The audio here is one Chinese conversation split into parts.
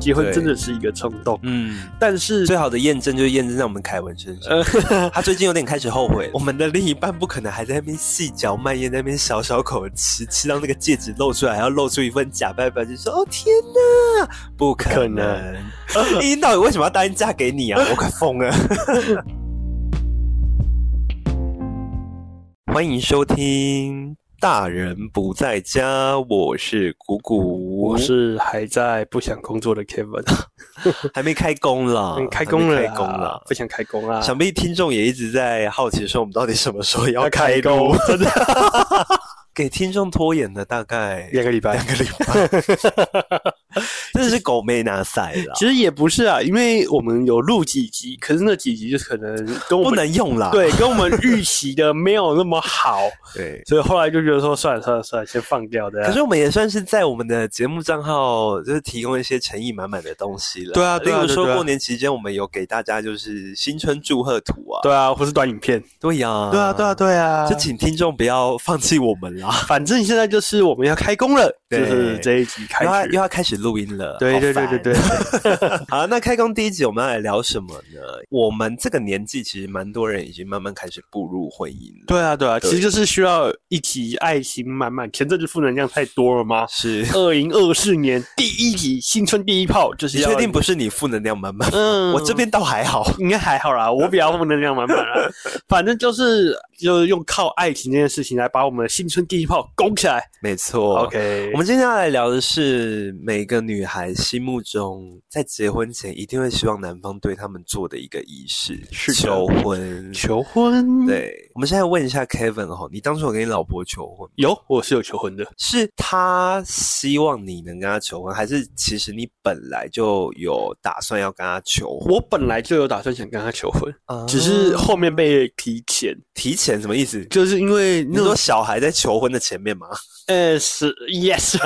结婚真的是一个冲动。嗯，但是最好的验证就是验证在我们凯文身上。呃，他最近有点开始后悔，我们的另一半不可能还在那边细嚼慢咽，在那边小小口吃，吃到那个戒指露出来，还要露出一份假扮表情，说：“哦天哪，不可可能！能依依到底为什么要答应嫁给你啊？我快疯了！”欢迎收听《大人不在家》，我是谷谷，我是还在不想工作的 Kevin，还没开工啦，开工了啦，开工了。不想开工啦。想必听众也一直在好奇说，我们到底什么时候要要开开工？，真 的给听众拖延了大概两个礼拜两。个礼拜，真的是狗没拿赛啦，其实也不是啊，因为我们有录几集，可是那几集就可能跟我们不能用啦。对跟我们预期的没有那么好，对。所以后来就觉得说算了算了算了，先放掉的。可是我们也算是在我们的节目账号，就是提供一些诚意满满的东西了。对啊对啊例如说过年期间，我们有给大家就是新春祝贺图啊。对啊，或是短影片，对呀，对啊对啊对啊，就请听众不要放弃我们啦。反正现在就是我们要开工了，就是这一集开又要始又要开始录音了，对对对对对，好，那开工第一集我们要来聊什么呢？我们这个年纪其实蛮多人已经慢慢开始步入婚姻了。对啊对啊，对其实就是需要一集爱心满满。前阵子负能量太多了吗？是，二零二四年第一集新春第一炮就是要确定不是你负能量满满？嗯我这边倒还好。应该还好啦，我比较负能量满满啦。反正就是就是用靠爱情这件事情来把我们的新春第一炮攻起来。没错。OK，我们今天要来聊的是每个女孩心目中在结婚前一定会希望男方对他们做的一个仪式——是求婚。求婚，，对，我们现在问一下 Kevin 哦，你当初有跟你老婆求婚？有我是有求婚的。是他希望你能跟他求婚，还是其实你本来就有打算要跟他求婚？我本来就有打算想跟他求婚，啊只是后面被提前，提前什么意思？就是因为你说那种小孩在求婚的前面吗？呃是 yes，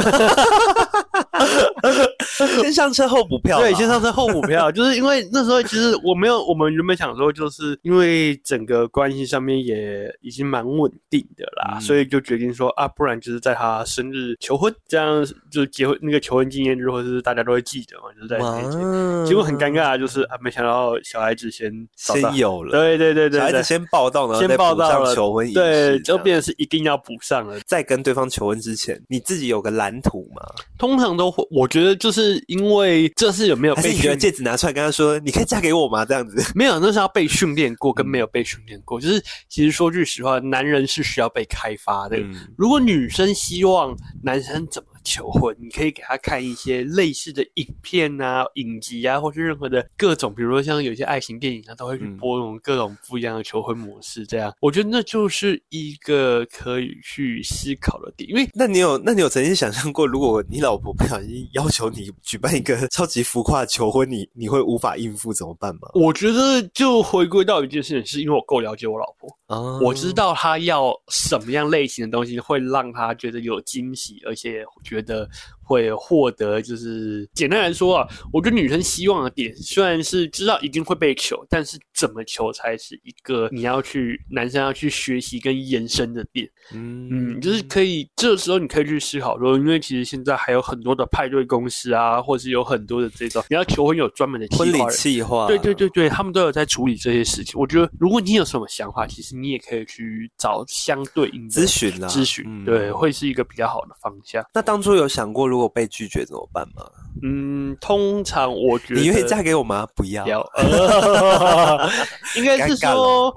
先上车后补票，对，先上车后补票，就是因为那时候其实我没有，我们原本想说，就是因为整个关系上面也已经蛮稳定的啦，嗯。所以就决定说啊，不然就是在他生日求婚，这样就结婚那个求婚纪念日，或者是大家都会记得嘛，就是在那。结果很尴尬，就是啊，没想到小孩子先先有了，对对对对孩子先报道，了先报道了求婚仪式，对，就变成是一定要补上了。在跟对方求婚之前，你自己有个蓝图吗？通常都会，我觉得就是因为这是有没有被你觉得戒指拿出来跟他说，你可以嫁给我吗？这样子，没有，那是要被训练过，嗯跟没有被训练过。就是其实说句实话，男人是需要被开发的。嗯，如果女生希望男生怎么求婚，你可以给他看一些类似的影片啊、影集啊，或是任何的各种，比如说像有些爱情电影，它都会去嗯播那种各种不一样的求婚模式。这样，我觉得那就是一个可以去思考的点，因为那你有那你有曾经想象过，如果你老婆不小心要求你举办一个超级浮夸的求婚，你你会无法应付怎么办吗？我觉得就回归到一件事情，是因为我够了解我老婆，啊我知道他要什么样类型的东西会让他觉得有惊喜，而且觉得会获得，就是简单来说啊，我觉得女生希望的点虽然是知道一定会被求，但是怎么求才是一个你要去男生要去学习跟延伸的点。嗯嗯，就是可以，这时候你可以去思考说，因为其实现在还有很多的派对公司啊，或是有很多的这种你要求婚有专门的计婚礼计划，对对对对，他们都有在处理这些事情。我觉得，如果你有什么想法，其实你也可以去找相对应的咨询啦，咨询，嗯对，会是一个比较好的方向。那当初有想过，如果被拒绝怎么办吗？嗯，通常我觉得你愿意嫁给我吗？不要。要，呃 应该是说，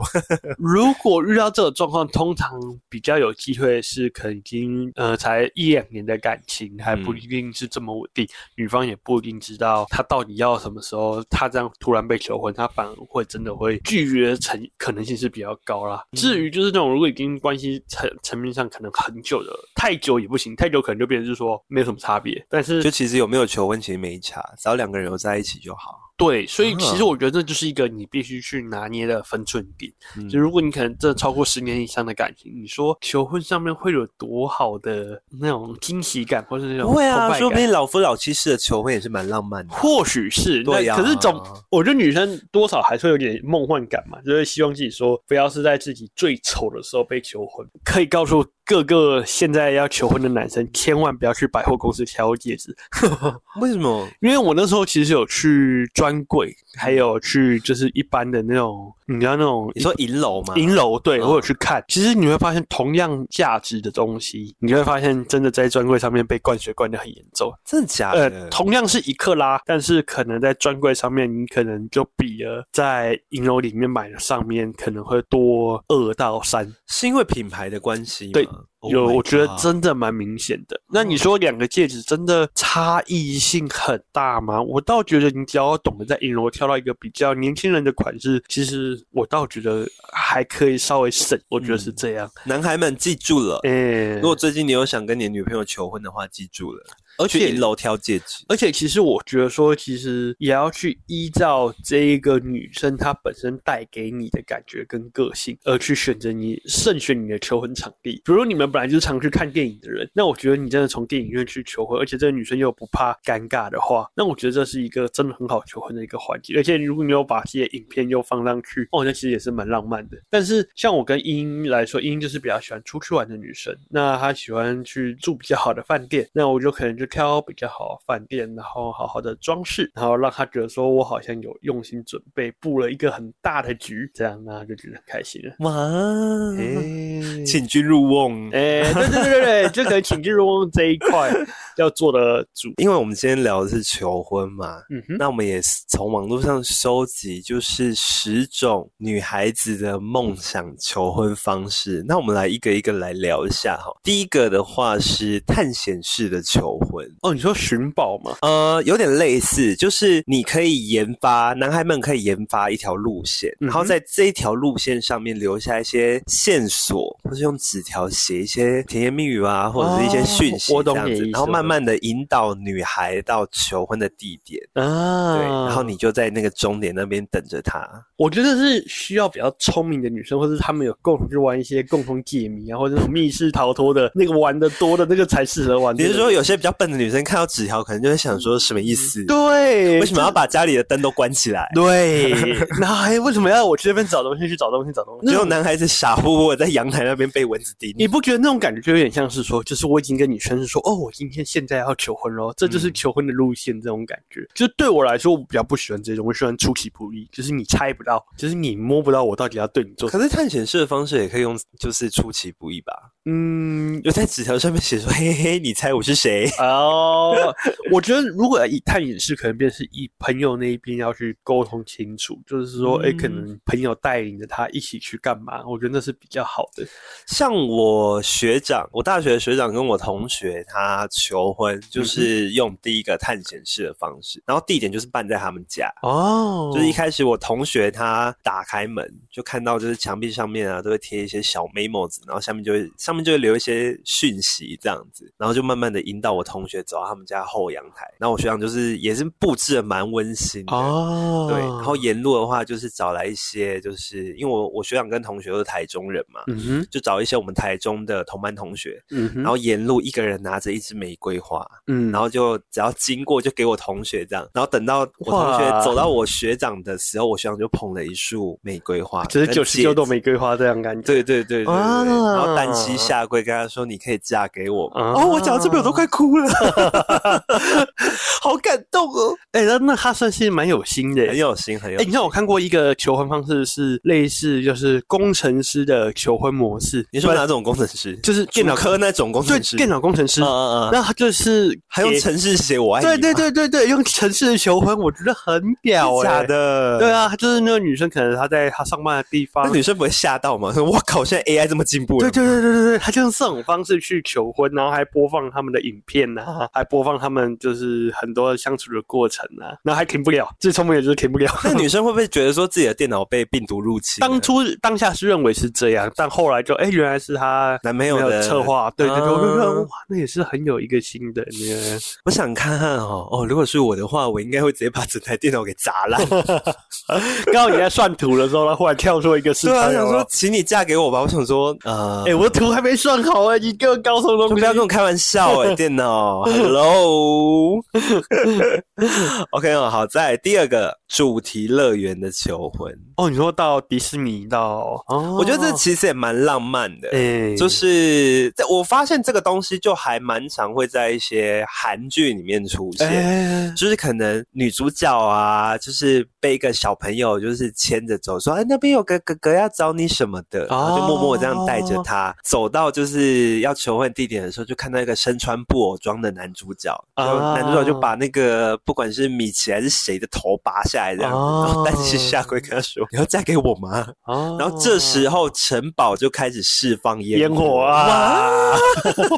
如果遇到这种状况，通常比较有机会是可能已经呃才一两年的感情，还不嗯一定是这么稳定，女方也不一定知道他到底要什么时候，他这样突然被求婚，他反而会真的会拒绝成可能性是比较高啦。至于就是那种如果已经关系层层面上可能很久的，太久也不行，太久可能就变成是说没有什么差别，但是就其实有没有求婚其实没差，只要两个人有在一起就好。对，所以其实啊我觉得这就是一个你必须去拿捏的分寸点。嗯就如果你可能这超过十年以上的感情，你说求婚上面会有多好的那种惊喜感，或是那种不会啊，说不定老夫老妻式的求婚也是蛮浪漫的。或许是，对呀那可是总，我觉得女生多少还是会有点梦幻感嘛，就是希望自己说不要是在自己最丑的时候被求婚。可以告诉各个现在要求婚的男生，千万不要去百货公司挑戒指，为什么？因为我那时候其实有去专柜，还有去就是一般的那种，你知道那种你说银楼吗？银楼，对、嗯我有去看。其实你会发现，同样价值的东西，你会发现真的在专柜上面被灌水灌的很严重。真的假呃的？，同样是一克拉，但是可能在专柜上面，你可能就比了在银楼里面买的上面可能会多二到三。是因为品牌的关系吗？对 Oh 有我觉得真的蛮明显的。那你说两个戒指真的差异性很大吗？我倒觉得你只要懂得在银楼挑到一个比较年轻人的款式，其实我倒觉得还可以稍微省。我觉得是这样。男孩们记住了。诶、如果最近你有想跟你的女朋友求婚的话，记住了，而且去银楼挑戒指。而且其实我觉得说，其实也要去依照这一个女生她本身带给你的感觉跟个性，而去选择你慎选你的求婚场地。比如你们本来就是常去看电影的人，那我觉得你真的从电影院去求婚，而且这个女生又不怕尴尬的话，那我觉得这是一个真的很好求婚的一个环节。而且如果你有把这些影片又放上去，哦，那其实也是蛮浪漫的。但是像我跟茵茵来说，茵茵就是比较喜欢出去玩的女生，那她喜欢去住比较好的饭店，那我就可能就挑比较好的饭店，然后好好的装饰，然后让他觉得说我好像有用心准备，布了一个很大的局，这样那她就觉得很开心了。哇，哎请君入瓮。哎，对对对对对，就可能请君入瓮这一块 要做的主。因为我们今天聊的是求婚嘛，嗯哼，那我们也是从网络上收集，就是十种女孩子的梦想求婚方式。那我们来一个一个来聊一下哈。第一个的话是探险式的求婚，哦，你说寻宝吗？呃，有点类似，就是你可以研发，男孩们可以研发一条路线，嗯然后在这一条路线上面留下一些线索，或是用纸条写一些甜言蜜语啊，或者是一些讯息这样子，然后慢慢的引导女孩到求婚的地点。啊，对，然后你就在那个终点那边等着她。我觉得是需要比较聪明的女生，或者他们有共同去玩一些共同解谜啊，或者那种密室逃脱的那个玩的多的那个才适合玩。比如说，有些比较笨的女生看到纸条，可能就会想说什么意思？对，为什么要把家里的灯都关起来？对？然后还为什么要我去那边找东西，去找东西，找东西？只有男孩子傻乎乎的在阳台那边被蚊子叮。你不觉得那种感觉就有点像是说，就是我已经跟你宣誓说，哦，我今天现在要求婚咯，这就是嗯求婚的路线，这种感觉。就对我来说，我比较不喜欢这种，我喜欢出其不意，就是你猜不到，就是你摸不到我到底要对你做什么。可是探险式的方式也可以用，就是出其不意吧？嗯，有在纸条上面写说：“嘿嘿嘿，你猜我是谁哦，我觉得如果以探险式，可能便是以朋友那一边要去沟通清楚，就是说，哎、嗯可能朋友带领着他一起去干嘛，我觉得那是比较好的。？”像我学长，我大学的学长跟我同学，他求婚就是用第一个探险式的方式，然后地点就是办在他们家。哦就是一开始我同学他打开门就看到，就是墙壁上面啊都会贴一些小 memo 纸，然后下面就会上面就会留一些讯息这样子，然后就慢慢的引导我同学走到他们家后阳台。然后我学长就是也是布置的蛮温馨的。哦，对，然后沿路的话就是找来一些，就是因为我我学长跟同学都是台中人嘛，嗯哼，就找一些我们台中的同班同学，嗯哼，然后沿路一个人拿着一支玫瑰花，嗯，然后就只要经过就给我同学这样，然后等到我同学走到我学长的时候，我学长就捧了一束玫瑰花，就是跟九十九朵。玫瑰花这样感觉。对对对对对然后单膝下跪跟他说：“你可以嫁给我吗。啊哦，我讲到这边我都快哭了，好感动哦，哎、那那他算是蛮有心的。很有心，很有哎、心。你看我看过一个求婚方式是类似就是工程师的求婚模式，你说哪种工程师？就是电脑科那种工程师？电脑工程师，嗯嗯嗯，那他就是还用程式写我爱你？对对对对对，用城市的求婚，我觉得很屌哎、假的，对。啊，就是那个女生，可能她在她上班的地方那，女生不会吓到吗？说：“我靠，现在 AI 这么进步了对对对对对对，他就用这种方式去求婚，然后还播放他们的影片呐、还播放他们就是很多相处的过程啊，然后还停不了，最聪明的就是停不了。那女生会不会觉得说自己的电脑被病毒入侵？当初当下是认为是这样，但后来就哎，原来是她男朋友的策划，对对对，啊我就觉得哇，那也是很有一个新的那个。我想看看哦哦，如果是我的话，我应该会直接把整台电脑给砸烂。刚好你在算图的时候，他忽然跳出一个视对啊，频，想说请你嫁给我吧。我想说，呃，哎、我的图还没算好哎、你给我搞什么东西？不要跟我开玩笑哎、电脑，Hello。OK 哦，好，在第二个主题乐园的求婚，哦，你说到迪士尼到哦，我觉得这其实也蛮浪漫的。哎、就是在我发现这个东西就还蛮常会在一些韩剧里面出现，哎、就是可能女主角啊，就是被一个小朋友就是牵着走，说哎那边有个哥哥要找你什么的，然后就默默这样带着他走到就是要求婚地点的时候，就看到一个身穿布偶装的男主角，就啊男主角就把那个不管是米奇还是谁的头拔下来这样然后单膝下跪跟他说你要嫁给我吗？啊然后这时候城堡就开始释放烟烟火啊，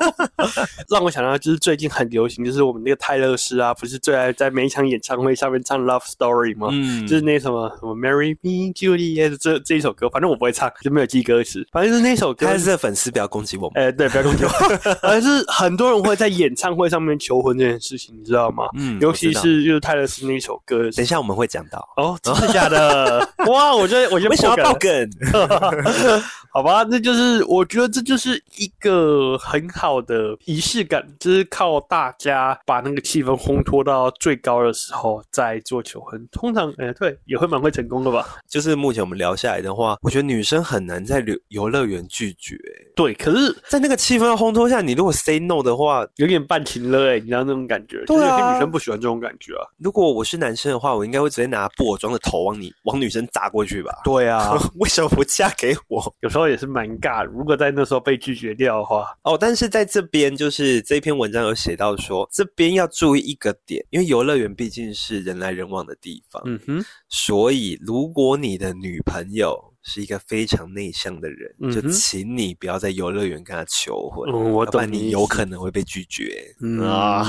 让我想到就是最近很流行，就是我们那个泰勒斯啊，不是最爱在每一场演唱会上面唱 Love Story 吗？嗯就是那什么什么 Marry Me Juliet 这这一首歌，反正我不会唱，就没有记歌词，反正就是那首歌开。始的粉丝不要攻击我们。哎、对，不要攻击我。反正是很多人会在演唱会上面求婚这件事情，你知道吗？嗯尤其是就是泰勒斯那首歌。等一下我们会讲到，哦，真的假的？哇，我觉得我觉得为什么要爆梗？好吧，那就是我觉得这就是一个很好的仪式感，就是靠大家把那个气氛烘托到最高的时候再做求婚。通常，哎、对，也会蛮会成功的吧？就是目前我们聊下来的话，我觉得女生很难在游游乐园拒绝，对，可是在那个气氛要烘托下，你如果 say no 的话，有点半情了哎、你知道那种感觉？就是对啊有些女生不喜欢这种感觉啊。如果我是男生的话，我应该会直接拿布偶装的头往你往女生砸过去吧？对啊，为什么不嫁给我？有时候也是蛮尬的。如果在那时候被拒绝掉的话，哦，但是在这边就是这篇文章有写到说，这边要注意一个点，因为游乐园毕竟是人来人往的地方，嗯哼，所以如果你的女朋友是一个非常内向的人，就请你不要在游乐园跟他求婚，嗯，我然你懂你有可能会被拒绝。嗯啊，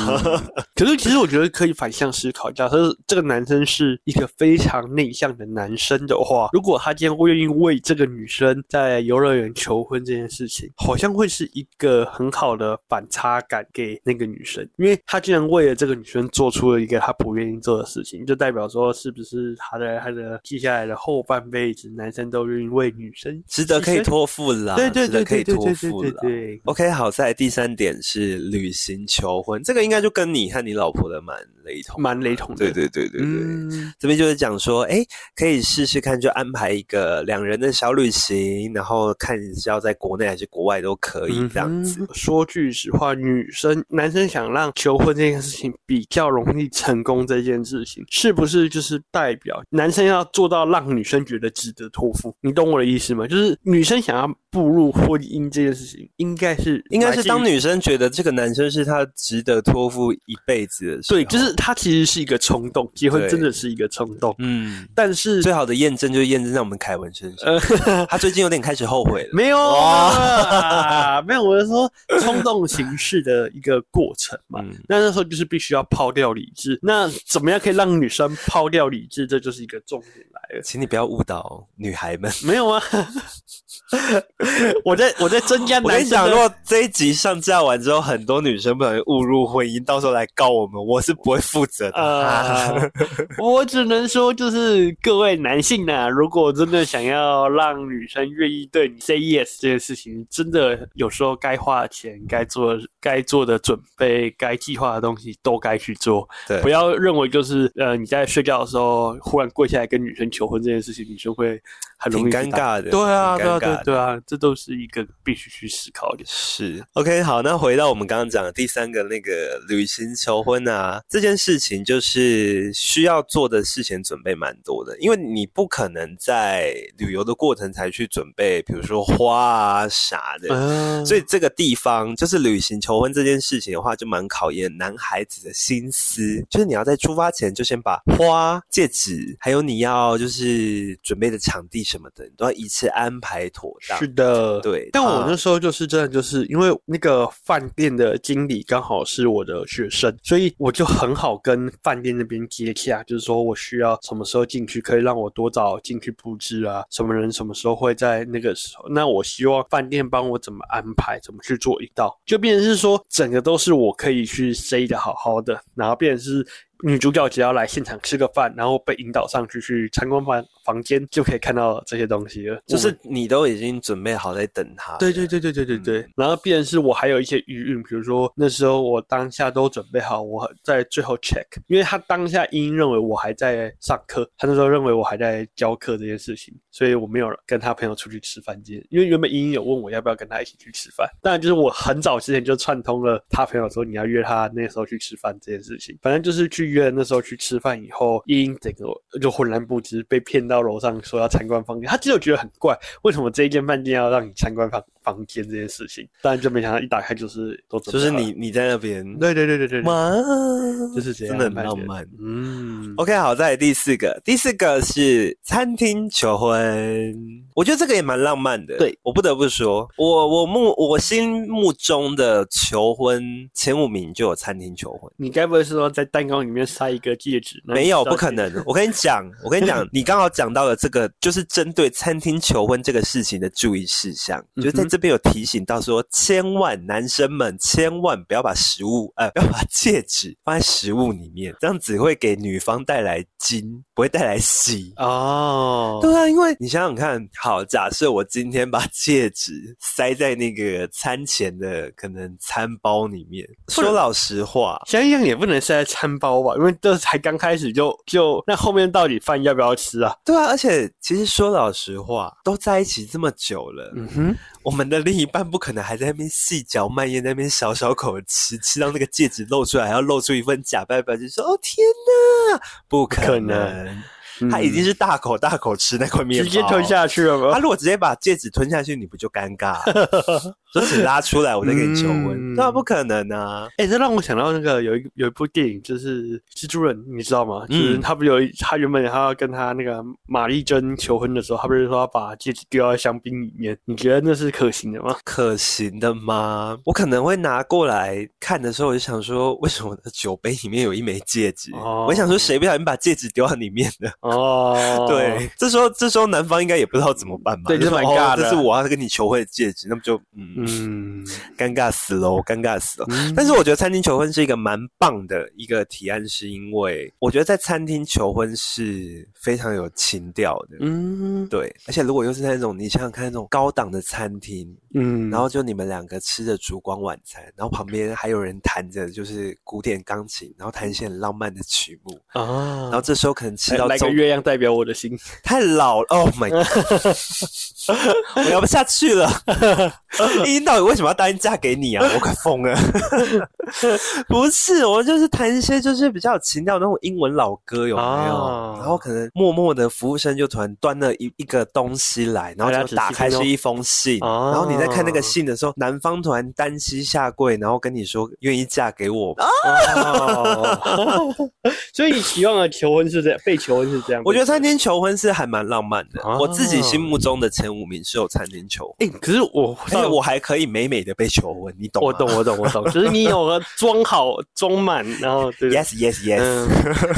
可是其实我觉得可以反向思考，假设这个男生是一个非常内向的男生的话，如果他今天会愿意为这个女生在游乐园求婚这件事情，好像会是一个很好的反差感给那个女生，因为他竟然为了这个女生做出了一个他不愿意做的事情，就代表说是不是他的他的接下来的后半辈子，男生都愿意为女生 值得可以托付啦，对对对值得可以托付啦。对。OK，好，在第三点是旅行求婚，这个应该就跟你和你老婆的蛮雷同，蛮雷同的，对对对对对。嗯，这边就是讲说，哎，可以试试看，就安排一个两人的小旅行，然后看是要在国内还是国外都可以这样子。嗯说句实话，女生、男生想让求婚这件事情比较容易成功，这件事情是不是就是代表男生要做到让女生觉得值得托付？你懂我的意思吗？就是女生想要步入婚姻这件事情，应该是应该是当女。生觉得这个男生是她值得托付一辈子的时候，对，就是他其实是一个冲动，结婚真的是一个冲动，嗯，但是最好的验证就是验证在我们凯文身上，呃，他最近有点开始后悔了。没有啊，没有，我是说冲动行事的一个过程嘛。嗯那那时候就是必须要抛掉理智。那怎么样可以让女生抛掉理智？这就是一个重点来了。请你不要误导女孩们。没有啊，我在我在增加我跟你讲，男生的如果这一集上架完之后，很多女生不小心误入婚姻，到时候来告我们，我是不会负责的。呃，我只能说，就是各位男性呐、如果真的想要让女生愿意对你 say yes 这件事情，真的有时候该花的钱、该做的该做的准备、该计划的东西都该去做，对不要认为就是呃你在睡觉的时候忽然跪下来跟女生求婚这件事情，女生会很容易挺尴尬的对啊，对啊，对啊，这都是一个必须去思考的。是 OK，好，那回到我们刚刚讲的第三个那个旅行求婚啊，这件事情就是需要做的事前准备蛮多的，因为你不可能在旅游的过程才去准备，比如说花啊啥的。嗯，所以这个地方就是旅行求婚这件事情的话，就蛮考验男孩子的心思。就是你要在出发前就先把花、戒指，还有你要就是准备的场地什么的，你都要一次安排妥当。是的，对但我啊那时候就是真的就是因为那个饭店的经理刚好是我的学生，所以我就很好跟饭店那边接洽，就是说我需要什么时候进去，可以让我多早进去布置啊，什么人什么时候会在那个时候，那我希望饭店帮我怎么安排，怎么去做一道，就变成是说整个都是我可以去塞的好好的，然后变成是。女主角只要来现场吃个饭，然后被引导上去去参观房房间，就可以看到这些东西了。就是你都已经准备好在等他。对对对对对对对，嗯然后必然是我还有一些余韵，比如说那时候我当下都准备好，我在最后 check，因为他当下英认为我还在上课，他那时候认为我还在教课这件事情，所以我没有跟他朋友出去吃饭因为原本英英有问我要不要跟他一起去吃饭，当然就是我很早之前就串通了他朋友说你要约他那时候去吃饭这件事情，反正就是去约了那时候去吃饭以后，英英整个就浑然不知，被骗到楼上说要参观房间，他其实觉得很怪，为什么这一间饭店要让你参观房房间这件事情？当然就没想到一打开就是都就是你你在那边，对对对对对哇，就是真的很浪漫。嗯，OK，好，再来第四个，第四个是餐厅求婚，我觉得这个也蛮浪漫的。对我不得不说，我我目我心目中的求婚前五名就有餐厅求婚。你该不会是说在蛋糕里面塞一个戒指？没有，不可能！我跟你讲，我跟你讲，你刚好讲到了这个，就是针对餐厅求婚这个事情的注意事项，就在这边有提醒到说，千万男生们千万不要把食物，呃，不要把戒指放在食物里面，这样只会给女方带来金，不会带来喜。哦，对啊，因为你想想看，好，假设我今天把戒指塞在那个餐前的可能餐包里面，说老实话，想一想也不能塞在餐包吧，因为这才刚开始就就那后面到底饭要不要吃啊？对啊，而且其实说老实话，都在一起这么久了，嗯哼，我们的另一半不可能还在那边细嚼慢咽，那边小小口吃，吃到那个戒指露出来，还要露出一份假拜拜，就，说：“哦天哪，不可能！”能他已经是大口大口吃那块面直接吞。下去了吗？他如果直接把戒指吞下去，你不就尴尬了？说请拉出来，我再给你求婚，嗯对啊，不可能啊！哎、这让我想到那个有一有一部电影，就是蜘蛛人，你知道吗？嗯就是他不有一他原本他要跟他那个玛丽珍求婚的时候，他不是说要把戒指丢到香槟里面？你觉得那是可行的吗？可行的吗？我可能会拿过来看的时候，我就想说，为什么我的酒杯里面有一枚戒指？哦我想说，谁不小心把戒指丢到里面的？哦，对，这时候这时候男方应该也不知道怎么办吧？对这蛮尬的哦这是我要跟你求婚的戒指，那么就嗯，嗯，尴尬死喽，尴尬死了。嗯但是我觉得餐厅求婚是一个蛮棒的一个提案，是因为我觉得在餐厅求婚是非常有情调的。嗯对，而且如果又是那种你想想看那种高档的餐厅，嗯，然后就你们两个吃着烛光晚餐，然后旁边还有人弹着就是古典钢琴，然后弹一些很浪漫的曲目，啊，然后这时候可能吃到中月亮代表我的心，太老了，Oh my god，我聊不下去了。依依到底为什么要答应嫁给你啊？我快疯了。不是，我就是弹一些就是比较有情调的那种英文老歌，有没有？哦然后可能默默的服务生就突然端了一一个东西来，然后就打开是一封信，哦然后你在看那个信的时候，男方突然单膝下跪，然后跟你说愿意嫁给我 所以你期望的求婚是这样，被求婚是这样。我觉得餐厅求婚是还蛮浪漫的，哦我自己心目中的前五名是有餐厅求婚。哎、可是我而且我还可以美美的被求婚，你懂吗？我懂，我懂，我懂，就是你有个装好装满，然后 对 Yes, yes, yes。嗯，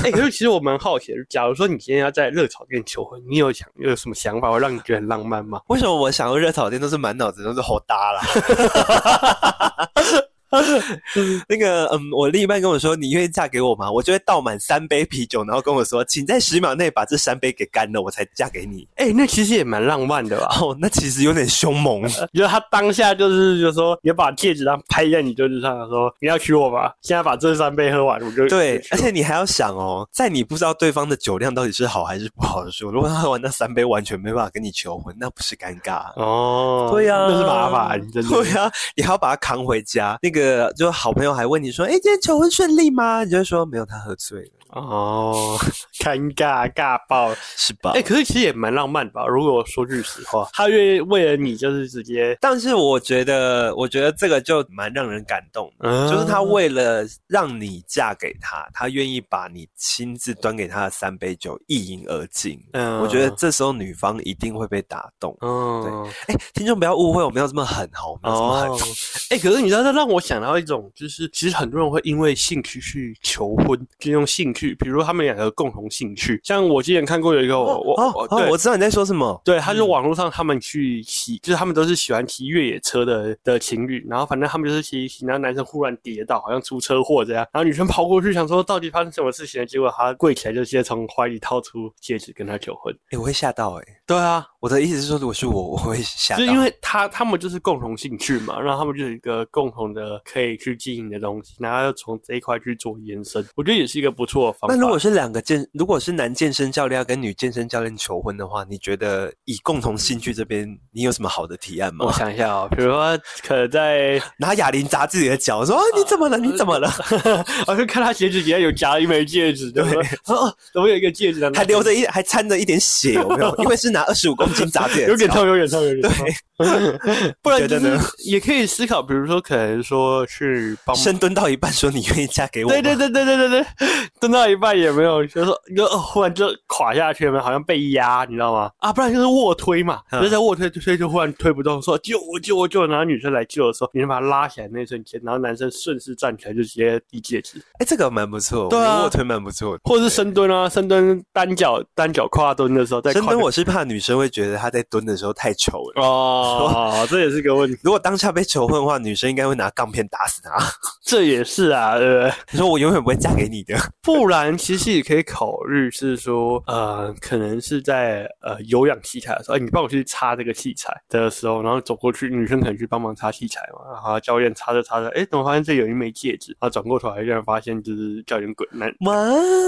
哎、可是其实我蛮好奇的，假如说你今天要在热炒店求婚，你有想有什么想法会让你觉得很浪漫吗？为什么我想要热炒店都是满脑子都是好搭啦？那个，嗯，我另一半跟我说：“你愿意嫁给我吗？”我就会倒满三杯啤酒，然后跟我说：“请在十秒内把这三杯给干了，我才嫁给你。哎、那其实也蛮浪漫的”吧？哦，那其实有点凶猛。就是他当下就是就说，也把戒指上拍在你桌子上，说你要娶我吗，现在把这三杯喝完，我就对而且你还要想哦，在你不知道对方的酒量到底是好还是不好的时候，如果他喝完那三杯完全没办法跟你求婚，那不是尴尬？哦，对呀、那是麻烦，真的。对呀、你还要把他扛回家。那个呃就好朋友还问你说：“哎，今天求婚顺利吗？”你就说：“没有，他喝醉了。”哦，尴尬尬爆，是吧？哎，可是其实也蛮浪漫吧。如果说句实话，他愿意为了你，就是直接。但是我觉得，我觉得这个就蛮让人感动的，就是他为了让你嫁给他，他愿意把你亲自端给他的三杯酒一饮而尽。嗯，我觉得这时候女方一定会被打动。嗯，对。哎，听众不要误会，我没有这么狠，好，没有这么狠。哎，可是你知道，这让我想到一种，就是其实很多人会因为兴趣去求婚，就用兴趣。比如他们两个共同兴趣，像我之前看过有一个，我我对。我知道你在说什么，对，他就网络上他们去骑，就是他们都是喜欢骑越野车的的情侣，然后反正他们就是骑骑，然后男生忽然跌倒，好像出车祸这样，然后女生跑过去想说到底发生什么事情，结果他跪起来就直接从怀里掏出戒指跟他求婚，哎，我会吓到哎，对啊，我的意思是说，如果是我，我会吓，就因为他他们就是共同兴趣嘛，然后他们就有一个共同的可以去经营的东西，然后从这一块去做延伸，我觉得也是一个不错的方法。那如果是两个健，如果是男健身教练要跟女健身教练求婚的话，你觉得以共同兴趣这边，你有什么好的提案吗？我想一下哦，比如说可能在 拿哑铃砸自己的脚，说你怎么了？你怎么了？我就看他鞋子底下有夹一枚戒指，对不对？怎么有一个戒指，还留着一，还掺着一点血，有没有？因为是拿二十五公斤砸自己，有点痛，有点痛，有点痛。不然就是也可以思考，比如说可能说去帮深蹲到一半，说你愿意嫁给我？对对对对对对对，蹲到一半也没有。就说就忽然就垮下去了，好像被压，你知道吗？啊，不然就是卧推嘛，就在卧推推就忽然推不动，说救我救我救！然后女生来救的时候，女生把他拉起来那瞬间，然后男生顺势站起来就直接递戒指。哎，这个蛮不错，对啊，卧推蛮不错，或者是深蹲啊，深蹲单脚单脚跨蹲的时候，在深蹲我是怕女生会觉得她在蹲的时候太丑了哦，这也是个问题。如果当下被求婚的话，女生应该会拿钢片打死他。这也是啊，对不对？你说我永远不会嫁给你的，不然其实也可以考虑。是说，呃，可能是在呃有氧器材的时候，哎，你帮我去擦这个器材的时候，然后走过去，女生可能去帮忙擦器材嘛，然后教练擦着擦着，哎，怎么发现这有一枚戒指？然后转过头来，竟然发现就是教练跪男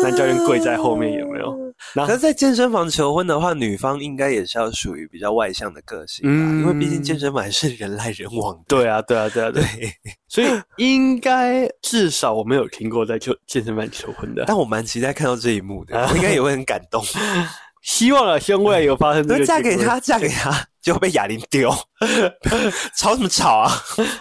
男教练跪在后面，有没有？可是，在健身房求婚的话，女方应该也是要属于比较外向的个性，嗯，因为毕竟健身房是人来人往。对啊，对啊，对啊，对。所以应该至少我没有听过在求健身房求婚的，但我蛮期待看到这一幕的，我应该也会很感动。希望啊，希望未来有发生。都 嫁给他，嫁给他。就被哑铃丢，吵什么吵啊？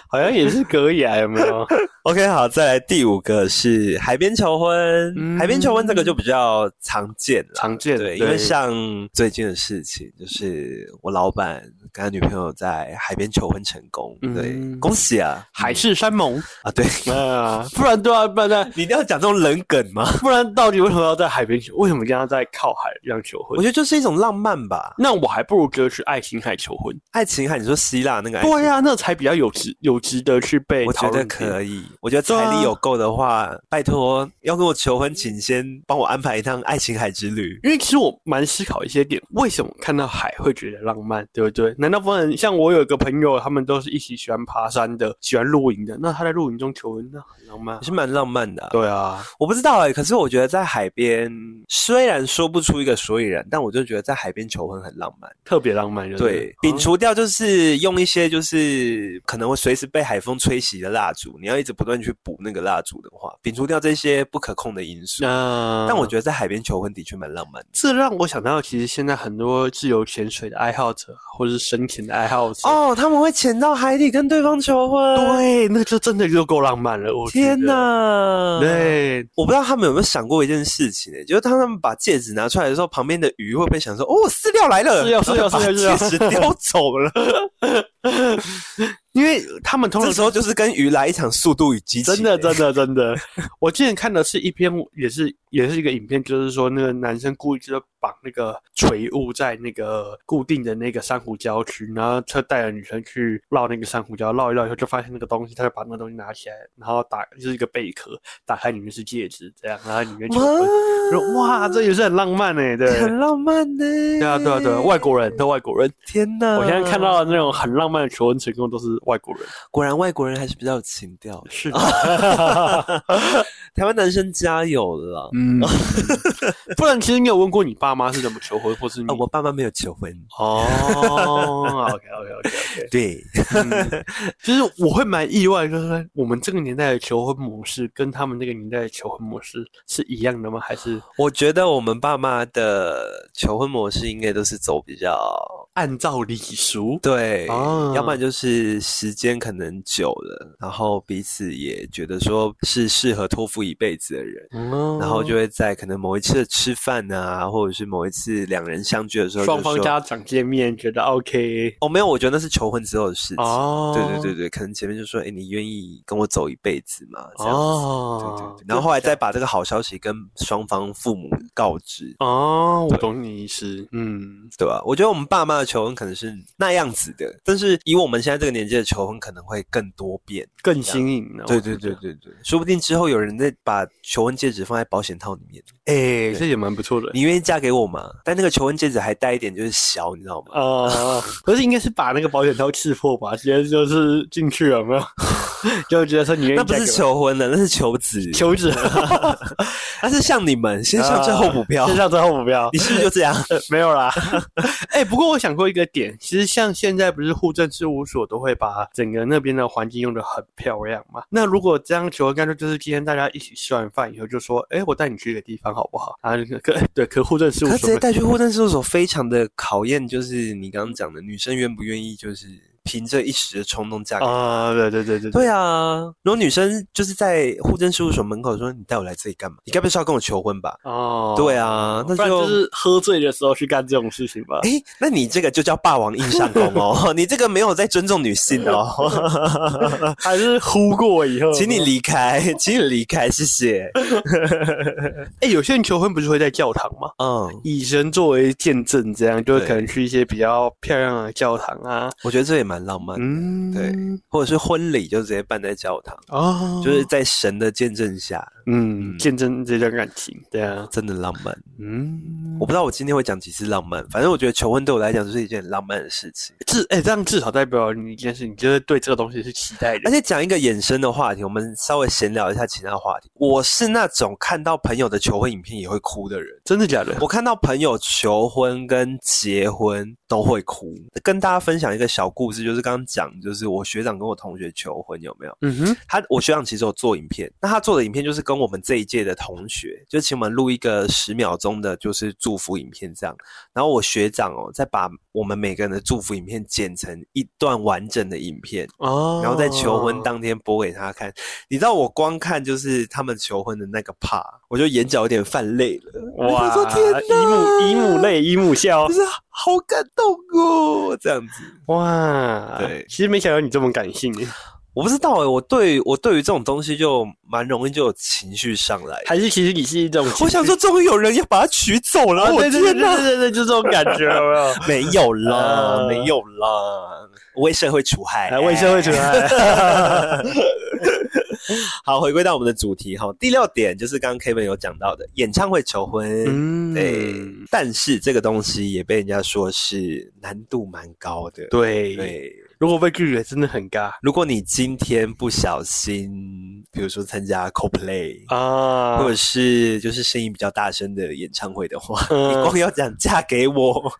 好像也是可以啊，有没有？OK，好，再来第五个是海边求婚。海边求婚这个就比较常见了，常见对，因为像最近的事情，就是我老板跟他女朋友在海边求婚成功，对，恭喜啊！海誓山盟啊，对啊，不然对啊，不然你一定要讲这种冷梗吗？不然到底为什么要在海边求？为什么跟他在靠海这样求婚？我觉得就是一种浪漫吧。那我还不如就去爱琴海。求婚，爱琴海，你说希腊那个？对呀，那才比较有值，有值得去被。我觉得可以，我觉得财力有够的话，拜托要跟我求婚，请先帮我安排一趟爱琴海之旅。因为其实我蛮思考一些点，为什么看到海会觉得浪漫，对不对？难道不能像我有一个朋友，他们都是一起喜欢爬山的，喜欢露营的，那他在露营中求婚，那很浪漫，也是蛮浪漫的。对啊，我不知道哎，可是我觉得在海边，虽然说不出一个所以然，但我就觉得在海边求婚很浪漫，特别浪漫。对，摒除掉就是。用一些就是可能会随时被海风吹袭的蜡烛，你要一直不断去补那个蜡烛的话，摒除掉这些不可控的因素。嗯，但我觉得在海边求婚的确蛮浪漫。这让我想到，其实现在很多自由潜水的爱好者，或者是深潜的爱好者，哦，他们会潜到海底跟对方求婚。对，那就真的就够浪漫了。我天哪！对，我不知道他们有没有想过一件事情呢？就是当他们把戒指拿出来的时候，旁边的鱼会不会想说：“哦，饲料来了，饲料饲料饲料，戒指叼走了。”因为他们通常时候就是跟鱼来一场速度与激情，真的，真的，真的。我之前看的是一篇，也是也是一个影片，就是说那个男生故意就绑那个垂物在那个固定的那个珊瑚礁区，然后他带着女生去绕那个珊瑚礁，绕一绕以后就发现那个东西，他就把那个东西拿起来，然后打就是一个贝壳，打开里面是戒指，这样，然后里面求婚。说哇，这也是很浪漫哎，对，很浪漫呢。对啊，对啊，对啊，外国人都外国人。天哪！我现在看到的那种很浪漫的求婚成功都是外国人，果然外国人还是比较有情调。是的，台湾男生加油了。嗯，不然其实你有问过你爸妈是怎么求婚，或是你啊，我爸妈没有求婚。哦，OK OK OK OK，对，嗯其实我会蛮意外，就是说我们这个年代的求婚模式跟他们那个年代的求婚模式是一样的吗？还是我觉得我们爸妈的求婚模式应该都是走比较按照礼俗？对，哦要不然就是时间可能久了，然后彼此也觉得说是适合托付一辈子的人。嗯然后就会在可能某一次的吃饭啊，或者是某一次两人相聚的时候，双方家长见面觉得 OK 哦，没有，我觉得那是求婚之后的事情。哦，对对对对，可能前面就说，哎，你愿意跟我走一辈子吗？这样子。哦，对对对，然后后来再把这个好消息跟双方父母告知，哦，我懂你意思，嗯，对吧？我觉得我们爸妈的求婚可能是那样子的，但是以我们现在这个年纪的求婚可能会更多变。更新颖了。对对对对对，说不定之后有人在把求婚戒指放在保险套里面，哎，这也蛮不错的。你愿意嫁给我吗？但那个求婚戒指还带一点就是小，你知道吗？啊，可是应该是把那个保险套刺破吧，直接就是进去了，有没有？就觉得说你愿意那不是求婚的，那是求子。求子，那是像你们先上最后补票，先上最后补票你。是不是就这样？呃没有啦，哎、不过我想过一个点，其实像现在不是户政事务所都会把整个那边的环境用的很漂亮嘛？那如果这样求婚，干脆就是今天大家一起吃完饭以后就说，哎、我带你去一个地方好不好？啊，可对，可户政事务所他直接带去户政事务所，非常的考验，就是你刚刚讲的女生愿不愿意，就是凭着一时的冲动嫁给。啊，对对对对对啊，如果女生就是在户政事务所门口说：“你带我来这里干嘛？你该不是要跟我求婚吧哦，对啊那就就是喝醉的时候去干这种事情吧？”。哎，那你这个就叫霸王硬上弓哦，你这个没有在尊重女性哦，还是呼过以后，请你离开，请你离开，谢谢。哎、有些人求婚不是会在教堂吗？嗯，以神作为见证，这样就会可能去一些比较漂亮的教堂啊，我觉得这也蛮浪漫的，嗯，对或者是婚礼就直接办在教堂，哦，就是在神的见证下，嗯，见证这段感情，对啊，真的浪漫。嗯，我不知道我今天会讲几次浪漫，反正我觉得求婚对我来讲就是一件很浪漫的事情。至哎、这样至少代表你一件事，你就是对这个东西是期待的而。且讲一个衍生的话题，我们稍微闲聊一下其他话题。我是那种看到朋友的求婚影片也会哭的人。真的假的？我看到朋友求婚跟结婚都会哭。跟大家分享一个小故事，就是刚刚讲，就是我学长跟我同学求婚有没有？嗯哼，他我学长其实有做影片，那他做的影片就是跟我们这一届的同学，就请我们录一个十秒钟的，就是祝福影片这样。然后我学长哦，再把我们每个人的祝福影片剪成一段完整的影片，哦，然后在求婚当天播给他看。你知道我光看就是他们求婚的那个 part，我就眼角有点泛泪了。我哇，天哪，姨母姨母泪，姨母笑就，是好感动哦，这样子。哇，对其实没想到你这么感性耶，我不知道哎，我对我对于这种东西就蛮容易就有情绪上来。还是其实你是一种，我想说，终于有人要把它取走了，啊，我对对对天哪！对对对，就这种感觉，有没有？没有啦，呃没有啦，为社会除害，哎为社会除害。好，回归到我们的主题哈，第六点就是刚刚 Kevin 有讲到的演唱会求婚，嗯。对，但是这个东西也被人家说是难度蛮高的，对，对。如果被拒绝，真的很尬。如果你今天不小心，比如说参加 CoPlay，、啊。或者是就是声音比较大声的演唱会的话，嗯。你光要讲嫁给我，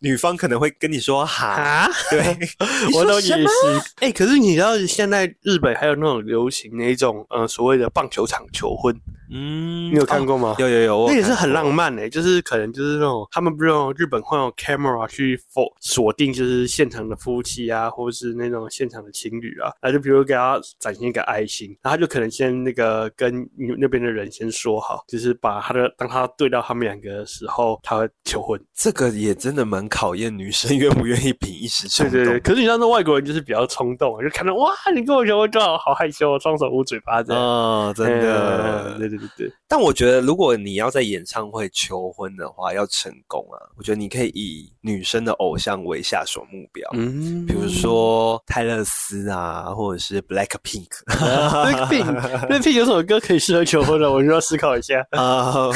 女方可能会跟你说哈，啊！对，我懂说什么？你意思。哎、可是你知道现在日本还有那种流行的一种呃所谓的棒球场求婚，嗯你有看过吗？有有有，那也是很浪漫诶、就是可能就是那种他们不是用日本会用 camera 去否锁定就是现场的夫妻啊，或者是那种现场的情侣啊，那就比如给他展现一个爱心，然后他就可能先那个跟你那边的人先说好，就是把他的当他对到他们两个的时候，他会求婚。这个也真的蛮考验女生愿不愿意凭一时冲动。对对对，可是你知道那外国人就是比较冲动啊，就看到哇，你跟我求婚就好好害羞，双手捂嘴巴这样。啊、真的，嗯对对对对对，但我觉得，如果你要在演唱会求婚的话，要成功啊，我觉得你可以以女生的偶像为下手目标，嗯比如说泰勒斯啊，或者是 Black Pink，Blackpink，Blackpink 有什么歌可以适合求婚的？我就要思考一下。啊，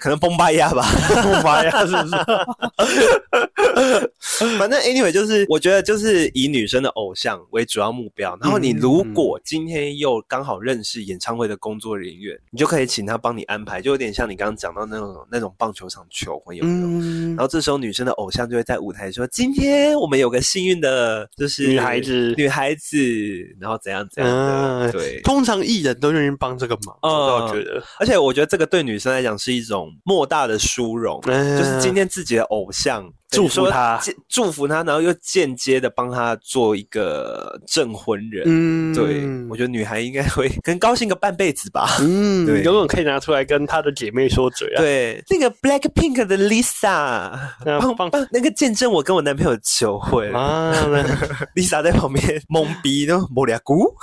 可能崩巴亚吧。我妈呀，是不是？反正 anyway 就是，我觉得就是以女生的偶像为主要目标。然后你如果今天又刚好认识演唱会的工作人员，你就可以请他帮你安排，就有点像你刚刚讲到那种那种棒球场求婚，有没有？嗯然，后这时候女生的偶像就会在舞台说：“今天我们有个幸运的，就是女孩子女孩子，然后怎样怎样的，嗯对。通常艺人都愿意帮这个忙，嗯我倒觉得，而且我觉得这个对女生来讲是一种莫大的殊荣，嗯就是今天自己的偶像祝福他间祝福他，然后又间接的帮他做一个证婚人。嗯，对，我觉得女孩应该会跟高兴个半辈子吧。嗯，对永远可以拿出来跟她的姐妹说嘴啊。对，那个 Black Pink 的 Lisa，那帮帮帮那个见证我跟我男朋友求婚。啊，那 Lisa 在旁边 懵逼都摸俩姑。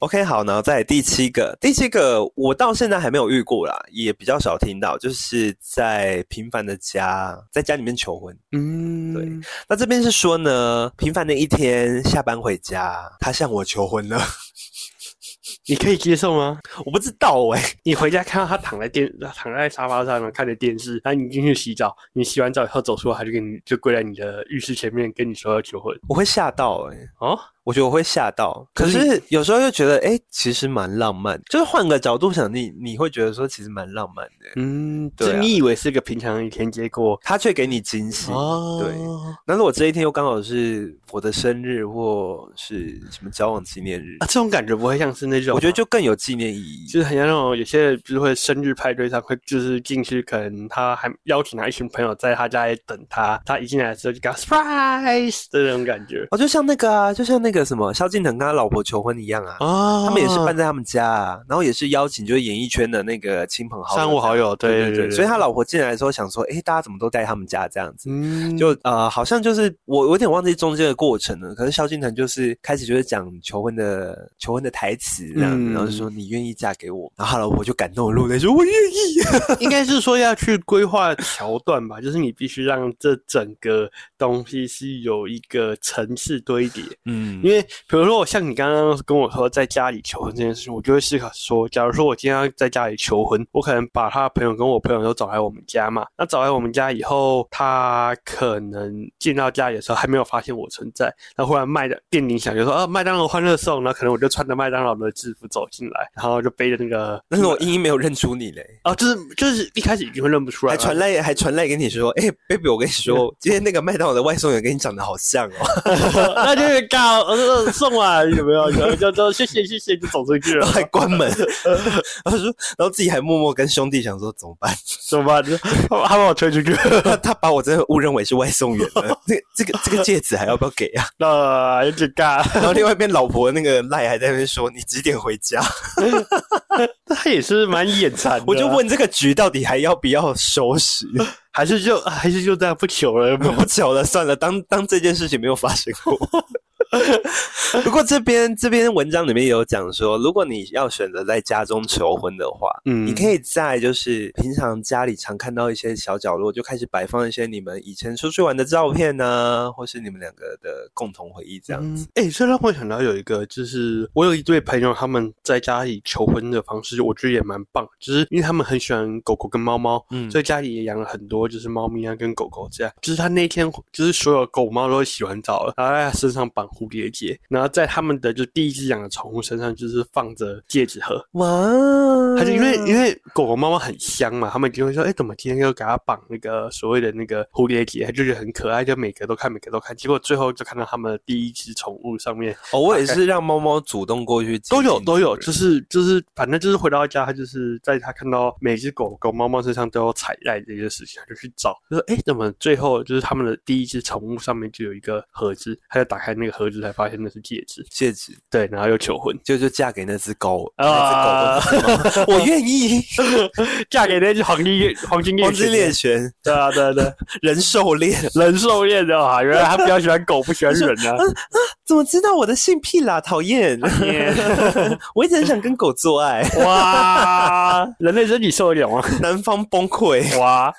OK，好，然后再第七个，第七个我到现在还没有遇过啦，也比较少听到，就是在平凡的家，在家里面求婚。嗯，对那这边是说呢，平凡的一天下班回家，他向我求婚了，你可以接受吗？我不知道哎、你回家看到他躺在电躺在沙发上，面看着电视，然后你进去洗澡，你洗完澡以后走出来，他就跟你就跪在你的浴室前面跟你说要求婚我会吓到哎、哦。我觉得我会吓到，可可是是有时候又觉得，哎、其实蛮浪漫。就是换个角度想，你你会觉得说，其实蛮浪漫的。嗯，对你以为是个平常的一天，结果他却给你惊喜。哦，对那如果这一天又刚好是我的生日，或是什么交往纪念日，啊，这种感觉不会像是那种，我觉得就更有纪念意义。就是很像那种有些人就是会生日派对上会就是进去，可能他还邀请他一群朋友在他家里等他，他一进来的时候就给他 surprise 的那种感觉哦，就像那个啊，就像那个什么萧敬腾跟他老婆求婚一样啊。哦他们也是办在他们家啊，然后也是邀请就是演艺圈的那个亲朋好友，三五好友，对对对对，所以他老婆进来的时候想说，哎，大家怎么都在他们家这样子？嗯就呃，好像就是我我有点忘记中间的过程了。可是萧敬腾就是开始就是讲求婚的求婚的台词这样子，嗯然后就说你愿意嫁给我，然后他老婆就感动的落泪说我愿意。应该是说要去规划桥段吧，就是你必须让这整个东西是有一个层次堆叠。嗯因为比如说，我像你刚刚跟我说在家里求婚这件事情，我就会思考说，假如说我今天要在家里求婚，我可能把他的朋友跟我朋友都找来我们家嘛。那找来我们家以后，他可能进到家里的时候还没有发现我存在，那忽然麦的电铃响，就说啊麦当劳欢乐颂，那可能我就穿着麦当劳的制服走进来，然后就背着那个，但是我英英没有认出你嘞，哦，就是就是一开始已经会认不出来还，传来还传来跟你说，哎、b a b y 我跟你说，今天那个麦当劳的外送员跟你长得好像哦，那就是告 呃送啊有没有？然后就就谢谢谢谢就走出去了还关门，然后说，然后自己还默默跟兄弟想说怎么办？怎么办？就他把我推出去，他 他把我真的误认为是外送员了，这这个这个戒指还要不要给啊？那有点尬。然后另外一边老婆那个赖还在那边说你几点回家？他也是蛮眼馋的，我就，问这个局到底还要不要收拾？还是就还是就这样不求了？不求了，算了，当当这件事情没有发生过。不过这边这篇文章里面也有讲说，如果你要选择在家中求婚的话，嗯你可以在就是平常家里常看到一些小角落，就开始摆放一些你们以前出去玩的照片呢、或是你们两个的共同回忆这样子。哎、欸，这让我想到有一个，就是我有一对朋友，他们在家里求婚的方式，我觉得也蛮棒，就是因为他们很喜欢狗狗跟猫猫，嗯所以家里也养了很多，就是猫咪啊跟狗狗这样。就是他那天，就是所有狗猫都洗完澡了，然后在他身上绑蝴蝶结，然后在他们的就第一只养的宠物身上就是放着戒指盒。哇，他就因为因为狗狗猫猫很香嘛，他们就会说，哎、怎么今天又给它绑那个所谓的那个蝴蝶结？他就觉得很可爱，就每个都看，每个都看。结果最后就看到他们的第一只宠物上面 哦，我也是让猫猫主动过去都有都有，就是就是，反正就是回到家，他就是在他看到每只狗狗、猫猫身上都有彩带这件事情，他就去找，就说哎，怎么最后就是他们的第一只宠物上面就有一个盒子，他就打开那个盒盒子才发现那是戒指，戒指，对，然后又求婚，就就嫁给那只狗，啊 我愿意，嫁给那只黄金黄金猎黄金猎犬，犬，对啊对啊对啊，人兽恋，人兽恋的啊，原来他比较喜欢狗，不喜欢人啊。怎么知道我的性癖啦？讨厌，我一直很想跟狗做爱，哇，人类身体受得了吗？男方崩溃，哇，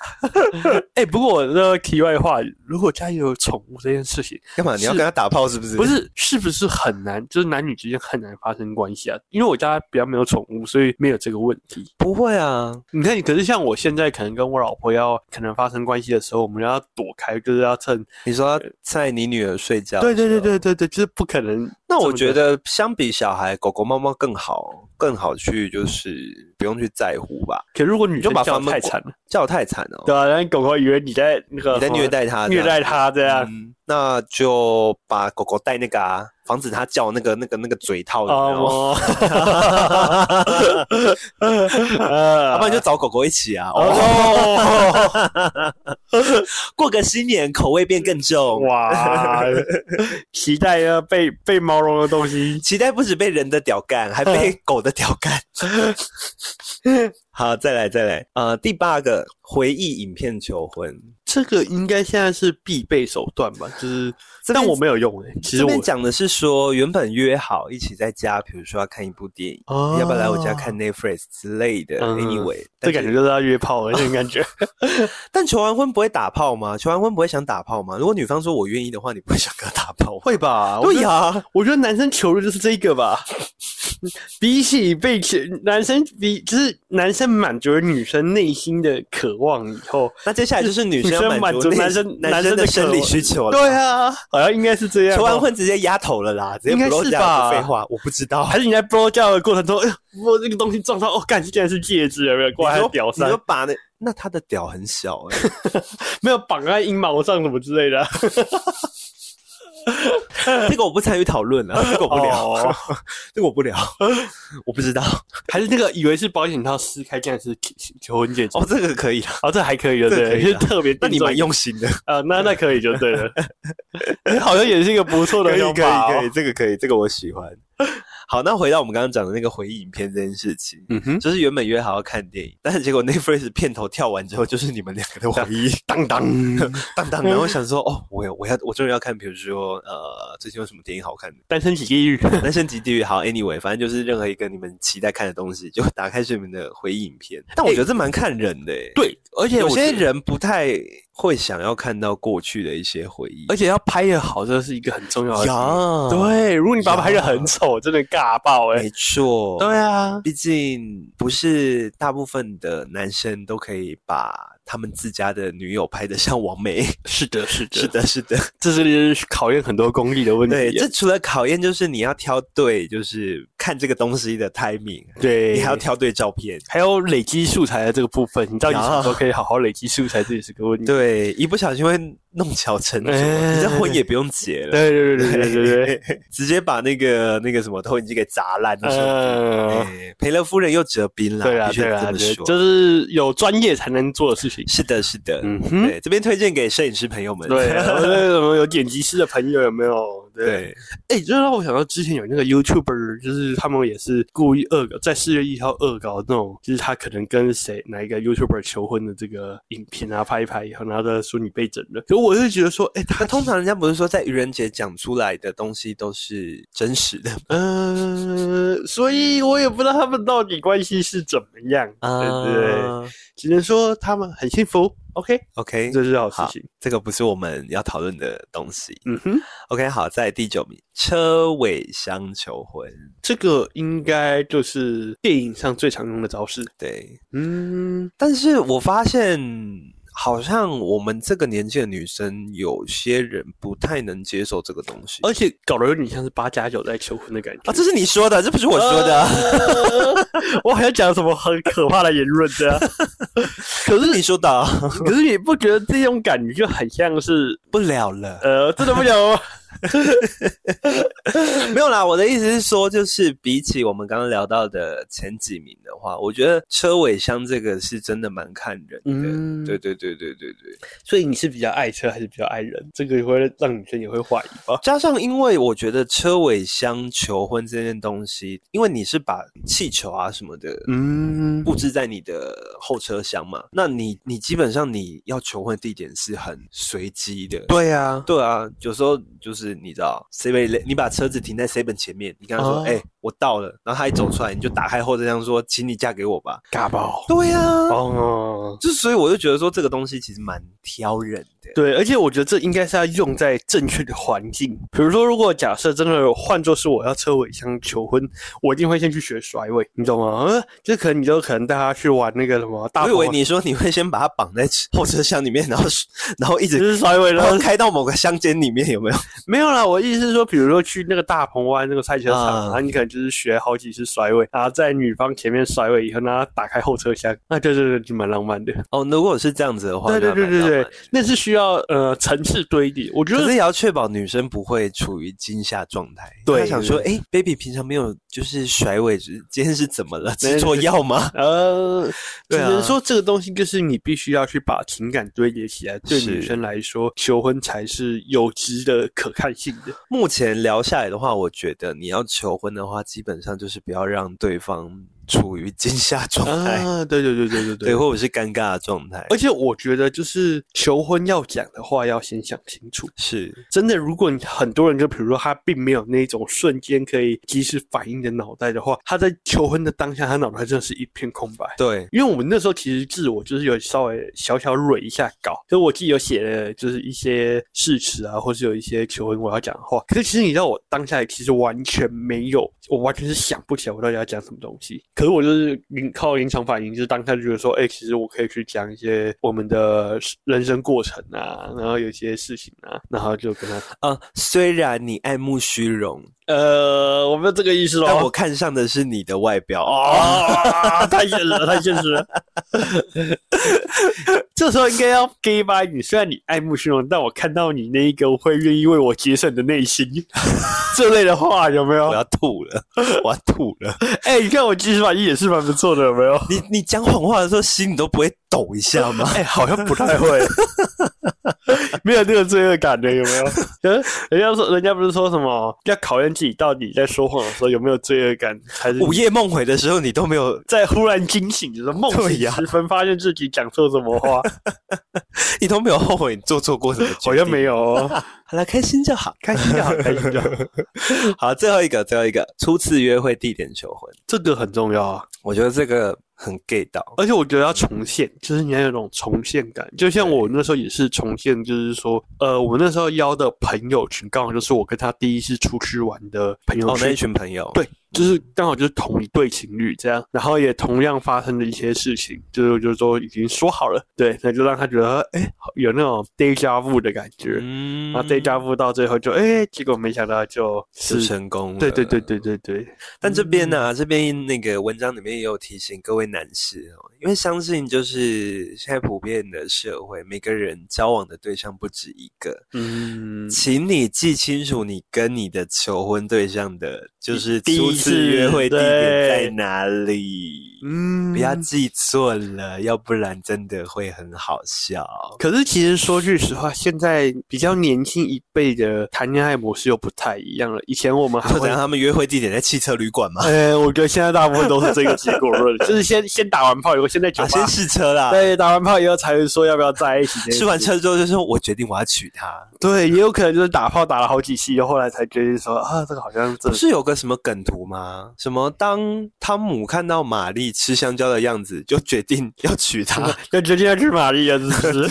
哎、不过我这个题外话，如果家里有宠物这件事情，干嘛？你要跟他打炮是不是？不，是是不是很难？就是男女之间很难发生关系啊？因为我家比较没有宠物，所以没有这个问题。不会啊，你看你，可是像我现在可能跟我老婆要可能发生关系的时候，我们要躲开，就是要趁你说在你女儿睡觉，对对对。对对对，就是不可能。那我觉得相比小孩，狗狗、猫猫更好，更好去就是不用去在乎吧。可如果你就把它们管得太惨了，叫太惨哦，对啊，然后狗狗以为你在那个你在虐待它，虐待它这样。嗯，那就把狗狗带那个啊，防止他叫那个那个那个嘴套有没有？哦，要 不然就找狗狗一起啊。哦，哦，过个新年口味变更重。哇，期待啊被被毛绒的东西。期待不止被人的屌干，还被 狗的屌干。好，再来再来，呃，第八个回忆影片求婚，这个应该现在是必备手段吧？就是，但我没有用诶、其实这我边讲的是说，原本约好一起在家，比如说要看一部电影，哦要不要来我家看 Netflix 之类的。嗯 anyway，这感觉就是要约炮的那种感觉。但求完婚不会打炮吗？求完婚不会想打炮吗？如果女方说我愿意的话，你不会想跟她打炮吗？会吧？对呀、我觉得男生求的就是这个吧。比起被求，男生比就是男生满足了女生内心的渴望以后，那接下来就是女生满足男生男男生的生理需求了。对啊，好像应该是这样。求完，婚直接压头了啦，直接应该是吧废话，我不知道。还是你在 blow 教的过程中，哎呦，我这个东西撞到，哦，干，竟然是戒指，有没有挂在屌上你说？把那那他的屌很小哎、没有绑在阴毛上什么之类的。这个我不参与讨论了，这个我不聊，哦 这个我不聊，我不知道。还是那个以为是保险套撕开，竟然是求婚戒指。哦，这个可以了，哦，这还可以的，对，就是特别。那你蛮用心的，啊，那那可以就对了。好像也是一个不错的可以可以可以，。这个可以，这个我喜欢。好，那回到我们刚刚讲的那个回忆影片这件事情，嗯哼，就是原本约好要看电影，但是结果 Netflix 片头跳完之后，就是你们两个的回忆，当当，当当，然后想说，哦，我要我要我终于要看，比如说呃，最近有什么电影好看的？单身级地狱。单身级地狱好，anyway，反正就是任何一个你们期待看的东西，就打开是你们的回忆影片。但我觉得这蛮看人的、欸，对，而且有些人不太会想要看到过去的一些回忆。而且要拍的好，这是一个很重要的对，如果你把它拍的很丑，真的尬爆哎没。错，对啊，毕竟不是大部分的男生都可以把他们自家的女友拍的像王梅。是的，是的，是，的，是的，这是考验很多功力的问题啊。对，这除了考验，就是你要挑对，就是看这个东西的 timing，对，你还要挑对照片。还有累积素材的这个部分，你到底什么时候 可以好好累积素材，这也是个问题。对，一不小心会弄巧成拙，哎你这婚也不用结了。对对对对对对对，直接把那个那个什么投影机给砸烂，就是、嗯，哎赔了夫人又折兵了，对啊对啊。就是有专业才能做的事情。是的，是的，对，这边推荐给摄影师朋友们。对，然后那个什么有剪辑师的朋友有没有？对，对，哎，这让我想到之前有那个 YouTuber，就是他们也是故意恶搞，在四月一号恶搞那种，就是他可能跟谁哪一个 YouTuber 求婚的这个影片啊，拍一拍以后，然后再说你被整了。可我就觉得说，哎，他通常人家不是说在愚人节讲出来的东西都是真实的嗯，所以我也不知道他们到底关系是怎么样，对不对？啊只能说他们很幸福。OK，？OK，这是好事好情。这个不是我们要讨论的东西。嗯哼，OK，好，在第九名，车尾箱求婚。这个应该就是电影上最常用的招式。对，嗯，但是我发现好像我们这个年纪的女生，有些人不太能接受这个东西。而且搞得有点像是八加九在求婚的感觉啊，这是你说的，这不是我说的啊，我好像讲什么很可怕的言论这样。可是你说的啊，可是你不觉得这种感觉就很像是不了了。呃，真的不了吗？没有啦，我的意思是说，就是比起我们刚刚聊到的前几名的话，我觉得车尾箱这个是真的蛮看人的。嗯对对对对对对。所以你是比较爱车还是比较爱人？这个也会让女生也会怀疑吧？加上，因为我觉得车尾箱求婚这件东西，因为你是把气球啊什么的，嗯，布置在你的后车厢嘛，那你你基本上你要求婚地点是很随机的。对啊，对啊，有时候就是你知道，seven，你把车子停在 seven 前面，你跟他说，哦哎、我到了，然后他一走出来，你就打开后车厢说，请你嫁给我吧。嘎爆对呀、啊，哦。就所以我就觉得说这个东西其实蛮挑人的。对，而且我觉得这应该是要用在正确的环境。比如说，如果假设真的换作是我要车尾箱求婚，我一定会先去学甩尾，你懂吗？呃，就可能你就可能带他去玩那个什么大鹏我以为你说你会先把他绑在后车厢里面，然后 然后一直就是甩尾，然后开到某个乡间里面，有没有？没有啦，我意思是说，比如说去那个大鹏湾那个赛车场，啊然后你可能就是学好几次甩尾，然后在女方前面甩尾以后，然后打开后车厢，那就是就蛮浪漫的。哦，如果是这样子的话，对对对对对那是需要呃层次堆叠。我觉得可是也要确保女生不会处于惊吓状态。对她想说，对哎，baby 平常没有就是甩尾，今天是怎么了？没吃错药吗？呃，只能说这个东西就是你必须要去把情感堆叠起来，对女生来说，求婚才是有值的可看性的。目前聊下来的话，我觉得你要求婚的话，基本上就是不要让对方处于惊吓状态，啊，对对对对对对，或者是尴尬的状态。而且我觉得，就是求婚要讲的话，要先想清楚。是真的，如果你很多人就比如说他并没有那种瞬间可以及时反应的脑袋的话，他在求婚的当下，他脑袋真的是一片空白。对，因为我们那时候其实自我就是有稍微小小蕊一下稿，就我自己有写了就是一些誓词啊，或是有一些求婚我要讲的话。可是其实你知道，我当下其实完全没有，我完全是想不起来我到底要讲什么东西。可是我就是临靠临场反应，就是当下就觉得说，哎、其实我可以去讲一些我们的人生过程啊，然后有些事情啊，然后就跟他，啊、虽然你爱慕虚荣，呃，我没有这个意思哦。但我看上的是你的外表。啊，太现实了，太现实了。这时候应该要 gay 吧你，虽然你爱慕虚荣，但我看到你那一个会愿意为我节省的内心，这类的话有没有我？要吐了，我要吐了！哎、你看我其实反应也是蛮不错的，有没有？你你讲谎话的时候，心里都不会抖一下吗？哎、好像不太会，没有那个罪恶感的，有没有？呃人家说，人家不是说什么要考验自己到底在说谎的时候有没有罪恶感，还是午夜梦回的时候，你都没有，在忽然惊醒的时候，梦对呀醒时分，发现自己讲错什么话，你都没有后悔你做错过什么？好像没有哦。好了，开心就好，开心就好，开心就好，好，最后一个，最后一个，初次约会地点求婚，这个很重要啊。我觉得这个很 gay 到。而且我觉得要重现，就是你要有种重现感。就像我那时候也是重现，就是说，呃，我那时候邀的朋友群刚好就是我跟他第一次出去玩的朋友哦，那一群，朋友，对，就是刚好就是同一对情侣这样，然后也同样发生了一些事情，就是就是说已经说好了，对，那就让他觉得哎有那种 deja vu 的感觉，嗯然后 deja vu 到最后就哎，结果没想到就就是成功了。对对对对对对，但这边呢、这边那个文章里面也有提醒各位男士哦，因为相信就是现在普遍的社会，每个人交往的对象不止一个，嗯，请你记清楚你跟你的求婚对象的，就是第一次约会地点在哪里，嗯不要记错了，要不然真的会很好笑。可是其实说句实话，现在比较年轻一辈的谈恋爱模式又不太一样了。以前我们还 会他们约会地点在汽车旅馆吗？呃，我觉得现在大部分都是这个结果论，就是先先打完炮以后，现在酒啊，先，试车啦。对，打完炮以后才会说要不要在一起。试完，车之后就说：“我决定我要娶她。对，也有可能就是打炮打了好几期，后来才决定说啊，这个好像”这不是有个什么梗图吗？什么当汤姆看到玛丽吃香蕉的样子，就决定要娶她。就决定要娶玛丽了，是不是？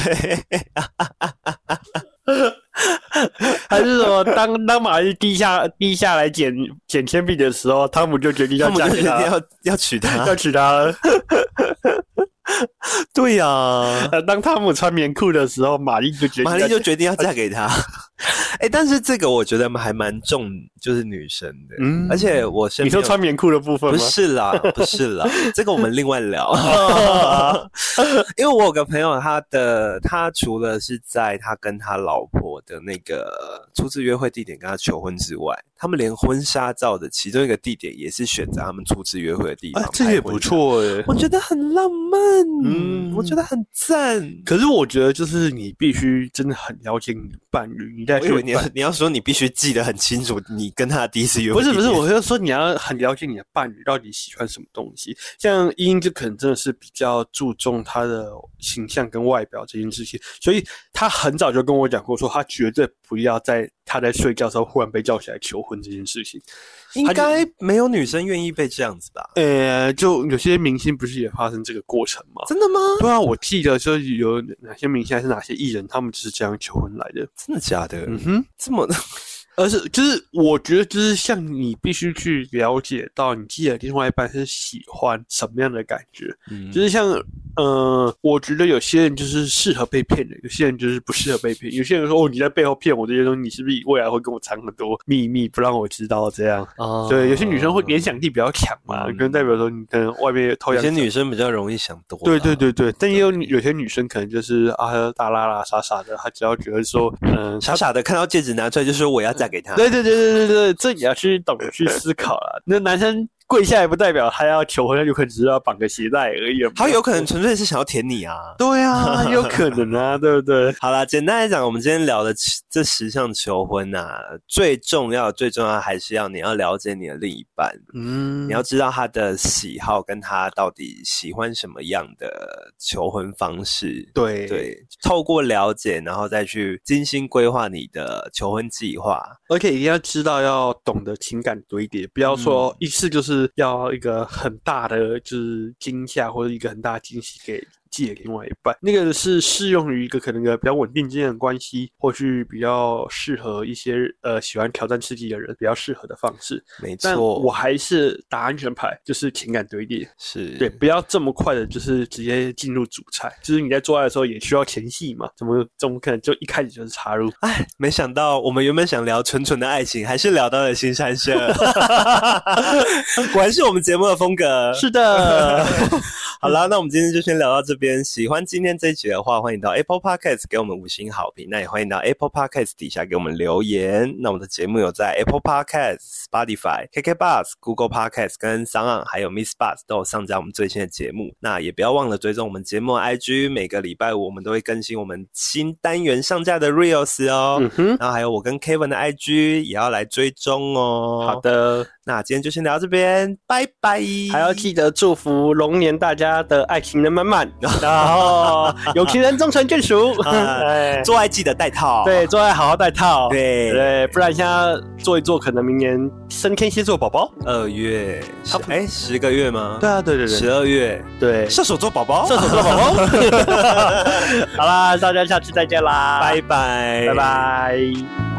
还是什么？当当玛丽低下低下来捡捡铅笔的时候，汤姆就决定要嫁给他，要要娶她要。娶她了。对呀、呃，当汤姆穿棉裤的时候，玛丽就决定玛丽要就决定要嫁给他。哎、但是这个我觉得还蛮重，就是女生的，嗯而且我身你说穿棉裤的部分不？是啦，不是啦，这个我们另外聊。因为我有个朋友，他的他除了是在他跟他老婆的那个初次约会地点跟他求婚之外，他们连婚纱照的其中一个地点也是选择他们初次约会的地方、啊，这也不，错哎。我觉得很浪漫，嗯嗯，我觉得很赞。可是我觉得，就是你必须真的很了解你的伴侣，你在我以为你要你要说你必须记得很清楚，你跟他第一次约会不是不是，我是说你要很了解你的伴侣到底喜欢什么东西。像英英就可能真的是比较注重他的形象跟外表这件事情，所以他很早就跟我讲过，说他绝对不要在他在睡觉的时候忽然被叫起来求婚这件事情。应该没有女生愿意被这样子吧？呃，就有些明星不是也发生这个过程吗？真的吗？对啊，我记得就有哪些明星还是哪些艺人，他们就是这样求婚来的。真的假的？嗯哼。这么而是就是我觉得就是像你必须去了解到你自己的另外一半是喜欢什么样的感觉，嗯就是像呃，我觉得有些人就是适合被骗的，有些人就是不适合被骗。有些人说哦你在背后骗我这些东西，你是不是未来会跟我藏很多秘密不让我知道这样？哦对，有些女生会联想力比较强嘛，嗯可能代表说你可能外面偷有些女生比较容易想多。对对，对对，但也有有些女生可能就是啊大拉拉傻傻的，她只要觉得说嗯傻傻的看到戒指拿出来就说我要 对对对对对对，这也要去懂得去思考了。那男生跪下也不代表他要求婚，他有可能只是要绑个鞋带而已。他有可能纯粹是想要舔你啊。对啊，有可能啊，对不对？好啦，简单来讲，我们今天聊的这十项求婚啊，最重要、最重要还是要你要了解你的另一半，嗯你要知道他的喜好，跟他到底喜欢什么样的求婚方式。对对，透过了解，然后再去精心规划你的求婚计划。而且一定要知道要懂得情感堆叠，不要说一次就是是要一个很大的就是惊吓或者一个很大的惊喜给自己的另外一半。那个是适用于一个可能一个比较稳定之间的关系，或是比较适合一些呃喜欢挑战刺激的人比较适合的方式。没但错，我还是打安全牌，就是情感堆叠。是对，不要这么快的，就是直接进入主菜。就是你在做爱的时候也需要前戏嘛，怎么怎么可能就一开始就是插入？哎，没想到我们原本想聊纯纯的爱情，还是聊到了新山社，果然是我们节目的风格。是的，好啦，那我们今天就先聊到这边。喜欢今天这一集的话，欢迎到 Apple Podcast 给我们五星好评。那也欢迎到 Apple Podcast 底下给我们留言。那我们的节目有在 Apple Podcast、Spotify、KK Bus、Google Podcast 跟 s o n 还有 Miss Bus 都有上架我们最新的节目。那也不要忘了追踪我们节目 IG，每个礼拜五我们都会更新我们新单元上架的 Reels 哦。嗯哼，然后还有我跟 Kevin 的 IG 也要来追踪哦。好，的，那今天就先聊到这边，拜拜。还要记得祝福龙年大家的爱情能满满，然后有情人终成眷属。做爱记得戴套。对，做爱好好戴套。对对，不然现在做一做，可能明年生天蝎座宝宝。二月，十哎，十个月吗？对啊，对对十二月，对，射手座宝宝，射手座宝宝。好啦，大家下次再见啦，拜拜，拜拜。